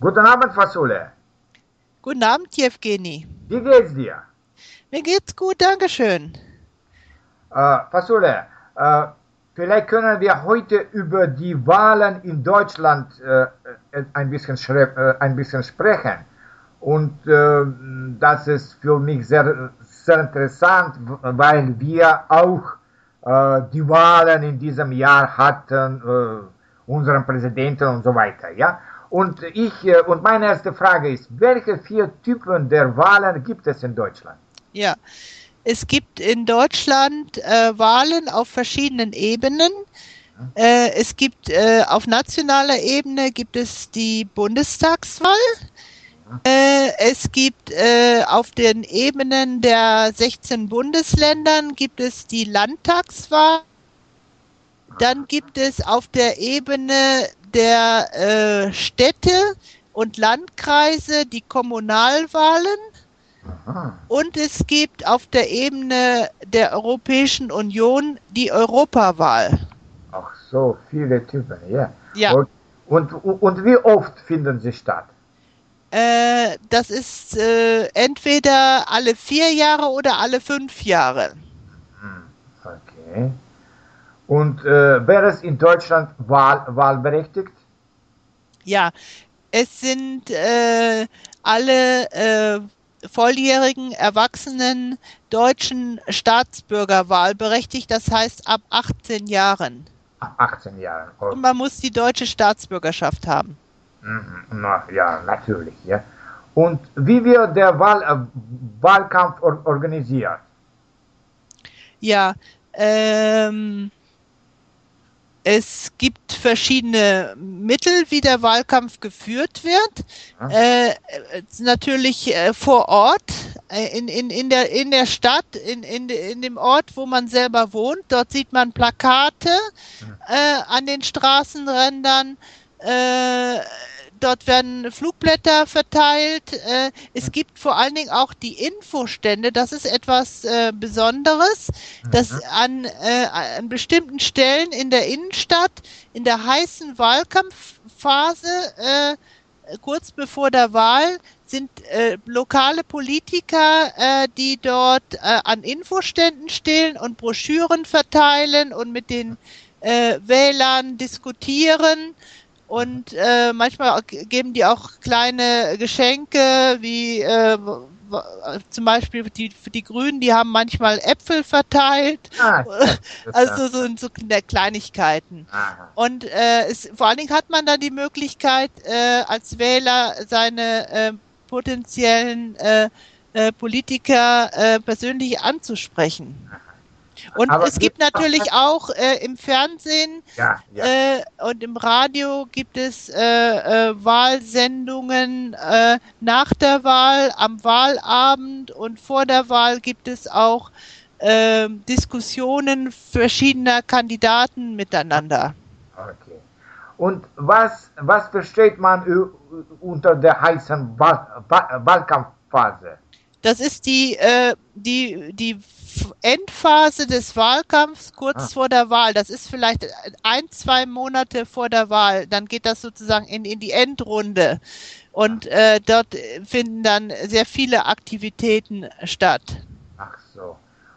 Guten Abend, Fasule. Guten Abend, Jevgeni. Wie geht's dir? Mir geht's gut, Dankeschön. Äh, Fasule, äh, vielleicht können wir heute über die Wahlen in Deutschland äh, ein, bisschen äh, ein bisschen sprechen. Und äh, das ist für mich sehr, sehr interessant, weil wir auch äh, die Wahlen in diesem Jahr hatten, unseren Präsidenten und so weiter. Ja? Und ich und meine erste Frage ist, welche vier Typen der Wahlen gibt es in Deutschland? Ja, es gibt in Deutschland äh, Wahlen auf verschiedenen Ebenen. Äh, es gibt äh, auf nationaler Ebene gibt es die Bundestagswahl. Äh, es gibt äh, auf den Ebenen der 16 Bundesländern gibt es die Landtagswahl. Dann gibt es auf der Ebene der äh, Städte und Landkreise die Kommunalwahlen. Aha. Und es gibt auf der Ebene der Europäischen Union die Europawahl. Ach so, viele Typen, ja. Ja. Und, und, und wie oft finden sie statt? Äh, das ist äh, entweder alle vier Jahre oder alle fünf Jahre. Hm, okay. Und äh, wäre es in Deutschland wahl, wahlberechtigt? Ja, es sind äh, alle äh, volljährigen, erwachsenen deutschen Staatsbürger wahlberechtigt, das heißt ab 18 Jahren. Ab 18 Jahren. Okay. Und man muss die deutsche Staatsbürgerschaft haben. Mhm. Na, ja, natürlich. Ja. Und wie wird der Wahl, äh, Wahlkampf or organisiert? Ja, ähm, es gibt verschiedene Mittel, wie der Wahlkampf geführt wird. Äh, natürlich äh, vor Ort, äh, in, in, in, der, in der Stadt, in, in, in dem Ort, wo man selber wohnt. Dort sieht man Plakate äh, an den Straßenrändern. Dort werden Flugblätter verteilt. Äh, es gibt vor allen Dingen auch die Infostände. Das ist etwas äh, Besonderes, mhm. dass an, äh, an bestimmten Stellen in der Innenstadt in der heißen Wahlkampfphase äh, kurz bevor der Wahl sind äh, lokale Politiker, äh, die dort äh, an Infoständen stehen und Broschüren verteilen und mit den äh, Wählern diskutieren. Und äh, manchmal geben die auch kleine Geschenke, wie äh, zum Beispiel die, für die Grünen, die haben manchmal Äpfel verteilt. Ah, also so, so Kleinigkeiten. Aha. Und äh, es, vor allen Dingen hat man dann die Möglichkeit, äh, als Wähler seine äh, potenziellen äh, äh, Politiker äh, persönlich anzusprechen. Aha. Und Aber es gibt natürlich auch äh, im Fernsehen ja, ja. Äh, und im Radio gibt es äh, äh, Wahlsendungen äh, nach der Wahl, am Wahlabend und vor der Wahl gibt es auch äh, Diskussionen verschiedener Kandidaten miteinander. Okay. Und was, was versteht man unter der heißen Wahl Wahlkampfphase? Das ist die, äh, die, die Endphase des Wahlkampfs kurz ah. vor der Wahl. Das ist vielleicht ein, zwei Monate vor der Wahl. Dann geht das sozusagen in, in die Endrunde. Und äh, dort finden dann sehr viele Aktivitäten statt. Ach so.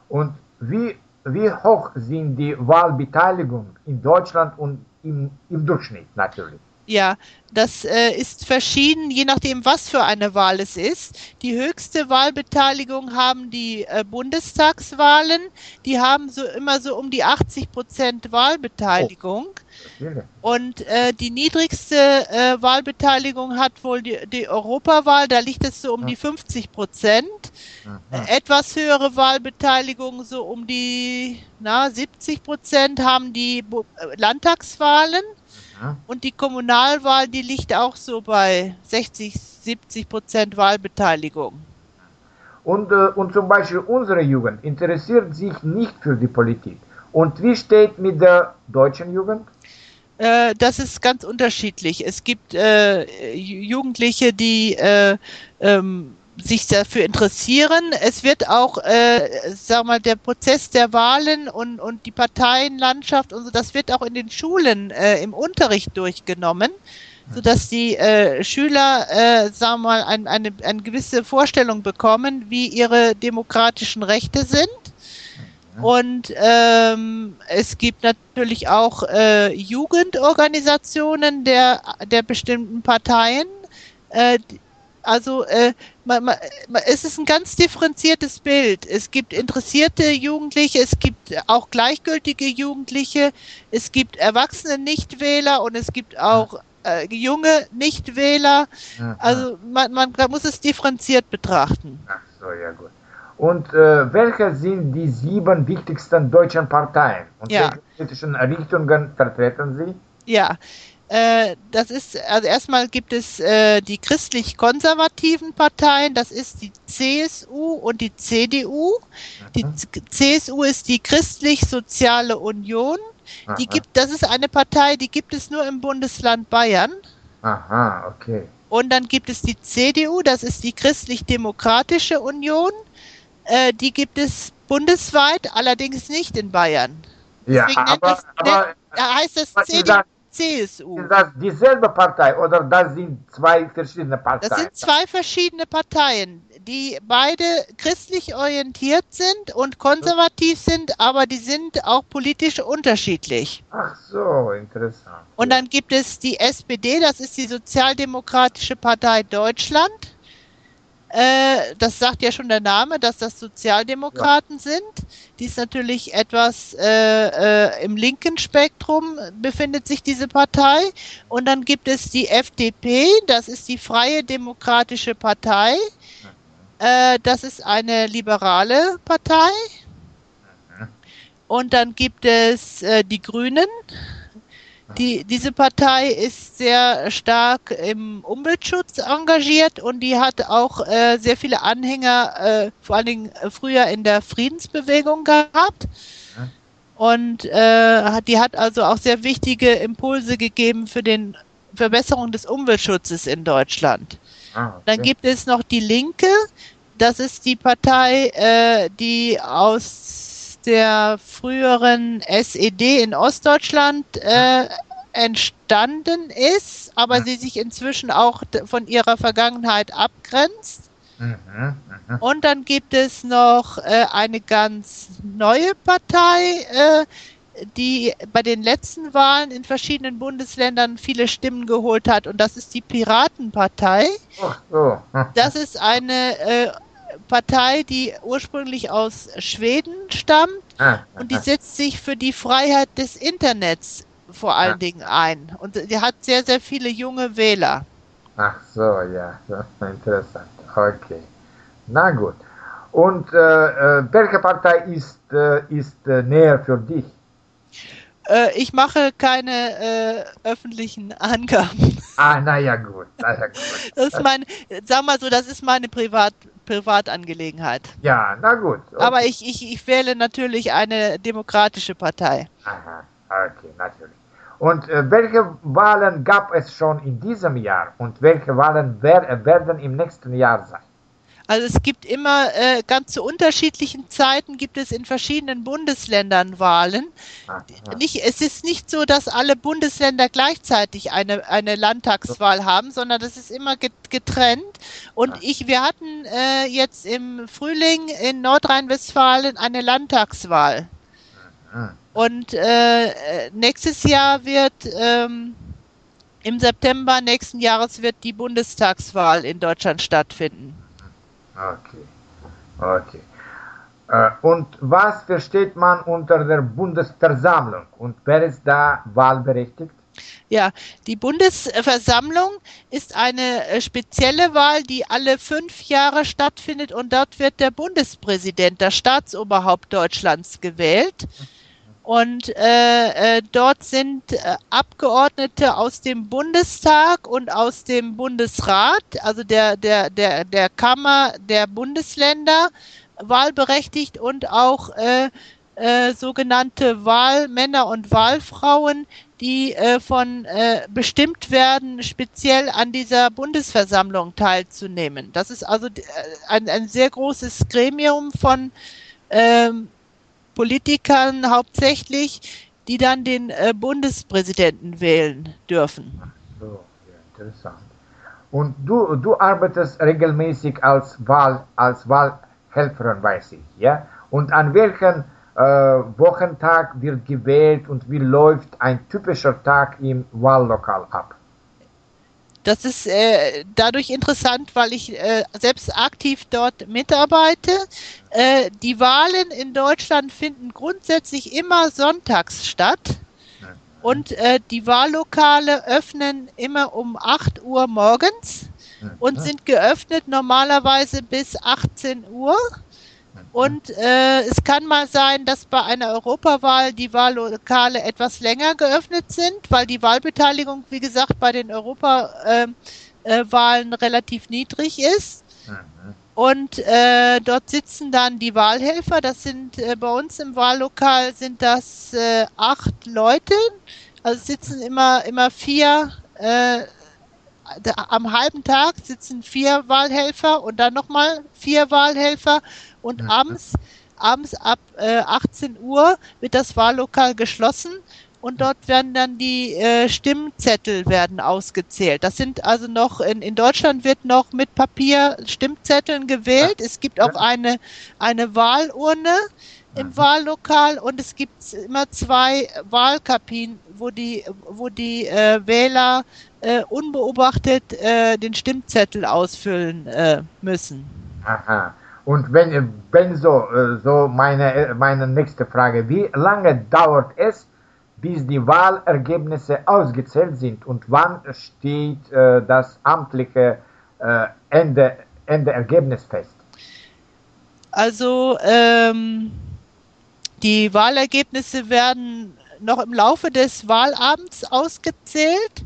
Und wie, wie hoch sind die Wahlbeteiligung in Deutschland und im, im Durchschnitt natürlich? Ja, das äh, ist verschieden, je nachdem, was für eine Wahl es ist. Die höchste Wahlbeteiligung haben die äh, Bundestagswahlen. Die haben so immer so um die 80 Prozent Wahlbeteiligung. Oh. Und äh, die niedrigste äh, Wahlbeteiligung hat wohl die, die Europawahl. Da liegt es so um die 50 Prozent. Etwas höhere Wahlbeteiligung, so um die na, 70 Prozent, haben die äh, Und die Kommunalwahl, die liegt auch so bei 60, 70 Prozent Wahlbeteiligung. Und, äh, und zum Beispiel unsere Jugend interessiert sich nicht für die Politik. Und wie steht mit der deutschen Jugend? Äh, das ist ganz unterschiedlich. Es gibt äh, Jugendliche, die äh, ähm, sich dafür interessieren. Es wird auch, äh, sag mal, der Prozess der Wahlen und, und die Parteienlandschaft und so, das wird auch in den Schulen äh, im Unterricht durchgenommen. sodass die äh, Schüler, äh, wir mal, ein, eine, eine gewisse Vorstellung bekommen, wie ihre demokratischen Rechte sind. Und ähm, es gibt natürlich auch äh, Jugendorganisationen der, der bestimmten Parteien. Äh, also äh, man, man, es ist ein ganz differenziertes Bild. Es gibt interessierte Jugendliche, es gibt auch gleichgültige Jugendliche, es gibt erwachsene Nichtwähler und es gibt auch äh, junge Nichtwähler. Also man, man muss es differenziert betrachten. Ach so, ja gut. Und äh, welche sind die sieben wichtigsten deutschen Parteien? Und Ja. welche politischen Richtungen vertreten sie? Ja, das ist, also erstmal gibt es äh, die christlich-konservativen Parteien, das ist die CSU und die CDU. Die Mhm. Z- CSU ist die Christlich-Soziale Union. Die Aha. gibt, das ist eine Partei, die gibt es nur im Bundesland Bayern. Aha, okay. Und dann gibt es die CDU, das ist die Christlich-Demokratische Union. Äh, die gibt es bundesweit, allerdings nicht in Bayern. Ja, Deswegen nennt aber, das- aber Da heißt es ist Das? CSU. ist das dieselbe Partei oder das sind zwei verschiedene Parteien? Das sind zwei verschiedene Parteien, die beide christlich orientiert sind und konservativ sind, aber die sind auch politisch unterschiedlich. Ach so, interessant. Und dann gibt es die SPD, das ist die Sozialdemokratische Partei Deutschland. Äh, das sagt ja schon der Name, dass das Sozialdemokraten sind. Die ist natürlich etwas äh, äh, im linken Spektrum befindet sich diese Partei. Und dann gibt es die FDP, das ist die Freie Demokratische Partei. Äh, das ist eine liberale Partei. Und dann gibt es äh, die Grünen. Die, diese Partei ist sehr stark im Umweltschutz engagiert und die hat auch äh, sehr viele Anhänger, äh, vor allen Dingen äh, früher in der Friedensbewegung gehabt. Und äh, die hat also auch sehr wichtige Impulse gegeben für den Verbesserung des Umweltschutzes in Deutschland. Ah, Dann okay. gibt es noch die Linke. Das ist die Partei, äh, die aus der früheren SED in Ostdeutschland äh, entstanden ist, aber sie sich inzwischen auch von ihrer Vergangenheit abgrenzt. Mhm, mhm. Und dann gibt es noch äh, eine ganz neue Partei, äh, die bei den letzten Wahlen in verschiedenen Bundesländern viele Stimmen geholt hat. Und das ist die Piratenpartei. Das ist eine äh, Partei, die ursprünglich aus Schweden stammt Ah, und die setzt sich für die Freiheit des Internets vor allen Ja. Dingen ein. Und die hat sehr, sehr viele junge Wähler. Ach so, ja, das ist interessant. Okay. Na gut. Und äh, äh, welche Partei ist, äh, ist äh, näher für dich? Äh, ich mache keine äh, öffentlichen Angaben. Ah, naja, gut. Na ja, gut. Das ist mein, sag mal so, das ist meine Privat, Privatangelegenheit. Ja, na gut. Okay. Aber ich, ich, ich wähle natürlich eine demokratische Partei. Aha, okay, natürlich. Und äh, welche Wahlen gab es schon in diesem Jahr und welche Wahlen wer, werden im nächsten Jahr sein? Also es gibt immer äh, ganz zu unterschiedlichen Zeiten gibt es in verschiedenen Bundesländern Wahlen. Aha. Nicht, es ist nicht so, dass alle Bundesländer gleichzeitig eine, eine Landtagswahl haben, sondern das ist immer get- getrennt. Und ich, wir hatten äh, jetzt im Frühling in Nordrhein-Westfalen eine Landtagswahl. Mhm. Und äh, äh, nächstes Jahr wird ähm, im September nächsten Jahres wird die Bundestagswahl in Deutschland stattfinden. Okay, okay. Äh, und was versteht man unter der Bundesversammlung und wer ist da wahlberechtigt? Ja, die Bundesversammlung ist eine äh, spezielle Wahl, die alle fünf Jahre stattfindet und dort wird der Bundespräsident, das Staatsoberhaupt Deutschlands gewählt. Und äh, äh, dort sind äh, Abgeordnete aus dem Bundestag und aus dem Bundesrat, also der, der, der, der Kammer der Bundesländer, wahlberechtigt und auch äh, äh, sogenannte Wahlmänner und Wahlfrauen, die äh, von äh, bestimmt werden, speziell an dieser Bundesversammlung teilzunehmen. Das ist also äh, ein, ein sehr großes Gremium von ähm, Politikern hauptsächlich, die dann den äh, Bundespräsidenten wählen dürfen. So, ja. interessant. Und du, du arbeitest regelmäßig als, Wahl, als Wahlhelferin, weiß ich, ja? Und an welchem äh, Wochentag wird gewählt und wie läuft ein typischer Tag im Wahllokal ab? Das ist äh, dadurch interessant, weil ich äh, selbst aktiv dort mitarbeite. Äh, die Wahlen in Deutschland finden grundsätzlich immer sonntags statt. Und äh, die Wahllokale öffnen immer um 8 Uhr morgens und sind geöffnet normalerweise bis 18 Uhr. Und äh, es kann mal sein, dass bei einer Europawahl die Wahllokale etwas länger geöffnet sind, weil die Wahlbeteiligung, wie gesagt, bei den Europawahlen äh, äh, relativ niedrig ist. Mhm. Und äh, dort sitzen dann die Wahlhelfer. Das sind äh, bei uns im Wahllokal sind das äh, acht Leute. Also sitzen immer immer vier äh, am halben Tag sitzen vier Wahlhelfer und dann nochmal vier Wahlhelfer und ja. abends, abends ab äh, 18 Uhr wird das Wahllokal geschlossen und dort werden dann die äh, Stimmzettel werden ausgezählt. Das sind also noch, in, in Deutschland wird noch mit Papier Stimmzetteln gewählt. Es gibt auch eine, eine Wahlurne im Wahllokal und es gibt immer zwei Wahlkabinen, wo die, wo die äh, Wähler äh, unbeobachtet äh, den Stimmzettel ausfüllen äh, müssen. Aha. Und wenn, wenn so, äh, so meine, meine nächste Frage, wie lange dauert es, bis die Wahlergebnisse ausgezählt sind und wann steht äh, das amtliche äh, Ende, Endergebnis fest? Also ähm, die Wahlergebnisse werden noch im Laufe des Wahlabends ausgezählt.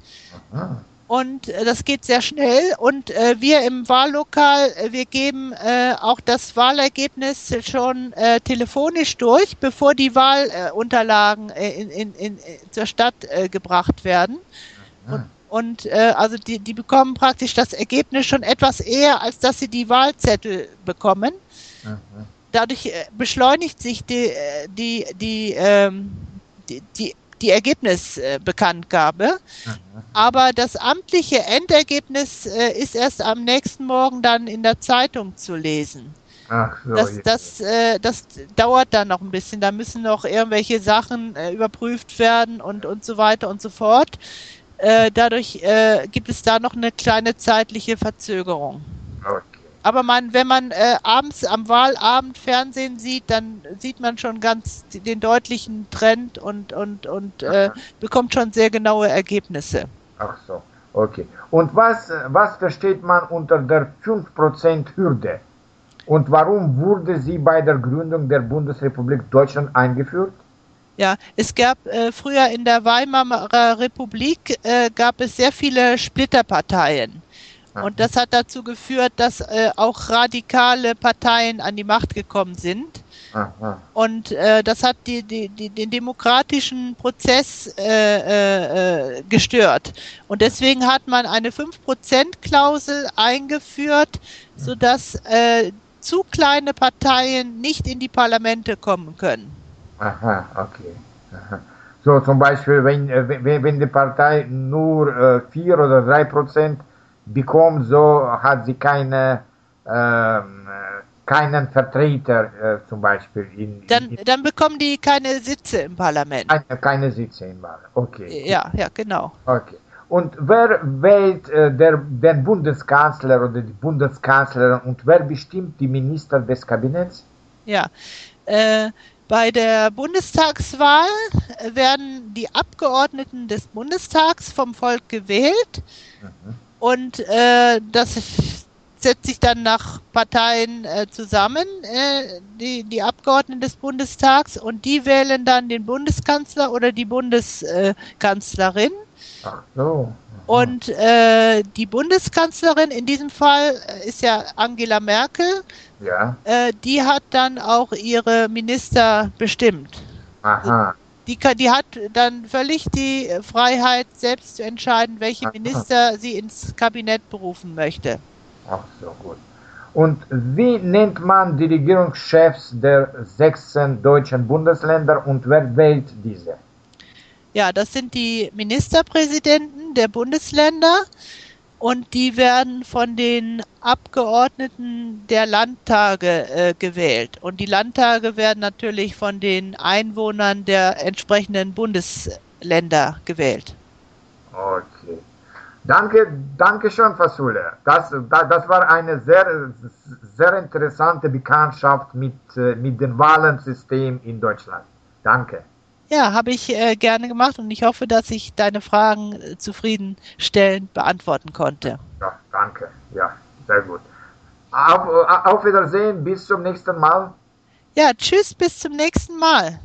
Aha. Und äh, das geht sehr schnell. Und äh, wir im Wahllokal, äh, wir geben äh, auch das Wahlergebnis schon äh, telefonisch durch, bevor die Wahlunterlagen äh, in, in, in, zur Stadt gebracht werden. Und, und also die, die bekommen praktisch das Ergebnis schon etwas eher, als dass sie die Wahlzettel bekommen. Dadurch beschleunigt sich die, die, die, ähm, die, die die Ergebnisbekanntgabe. Aber das amtliche Endergebnis äh, ist erst am nächsten Morgen dann in der Zeitung zu lesen. Ach so, das, das, äh, das dauert dann noch ein bisschen. Da müssen noch irgendwelche Sachen äh, überprüft werden und, und so weiter und so fort. Äh, dadurch äh, gibt es da noch eine kleine zeitliche Verzögerung. Okay. Aber man, wenn man äh, abends am Wahlabend Fernsehen sieht, dann sieht man schon ganz den deutlichen Trend und, und, und äh, bekommt schon sehr genaue Ergebnisse. Ach so, okay. Und was, was versteht man unter der 5%-Hürde? Und warum wurde sie bei der Gründung der Bundesrepublik Deutschland eingeführt? Ja, es gab äh, früher in der Weimarer Republik äh, gab es sehr viele Splitterparteien. Und das hat dazu geführt, dass äh, auch radikale Parteien an die Macht gekommen sind. Aha. Und äh, das hat die, die, die, den demokratischen Prozess äh, äh, gestört. Und deswegen hat man eine 5%-Klausel eingeführt, sodass äh, zu kleine Parteien nicht in die Parlamente kommen können. Aha, okay. Aha. So zum Beispiel, wenn, äh, wenn, wenn die Partei nur äh, 4 oder 3 Prozent bekommt, so hat sie keine, äh, keinen Vertreter äh, zum Beispiel. In, dann, in, dann bekommen die keine Sitze im Parlament. Keine, keine Sitze im Parlament, okay. Ja, ja, genau. Okay. Und wer wählt äh, der, den Bundeskanzler oder die Bundeskanzlerin und wer bestimmt die Minister des Kabinetts? Ja, äh, bei der Bundestagswahl werden die Abgeordneten des Bundestags vom Volk gewählt. Mhm. Und äh, das setzt sich dann nach Parteien äh, zusammen, äh, die, die Abgeordneten des Bundestags, und die wählen dann den Bundeskanzler oder die Bundeskanzlerin. Ach so. Und äh, die Bundeskanzlerin in diesem Fall äh, ist ja Angela Merkel. Ja. Äh, die hat dann auch ihre Minister bestimmt. Aha die, die hat dann völlig die Freiheit, selbst zu entscheiden, welche Minister sie ins Kabinett berufen möchte. Ach so, gut. Und wie nennt man die Regierungschefs der 16 deutschen Bundesländer und wer wählt diese? Ja, das sind die Ministerpräsidenten der Bundesländer und die werden von den Abgeordneten der Landtage äh, gewählt. Und die Landtage werden natürlich von den Einwohnern der entsprechenden Bundesländer gewählt. Okay. Danke, danke schön, Fasule. Das, das war eine sehr, sehr interessante Bekanntschaft mit, äh, mit dem Wahlensystem in Deutschland. Danke. Ja, habe ich äh, gerne gemacht und ich hoffe, dass ich deine Fragen äh, zufriedenstellend beantworten konnte. Ja, danke. Ja, sehr gut. Auf, auf Wiedersehen, bis zum nächsten Mal. Ja, tschüss, bis zum nächsten Mal.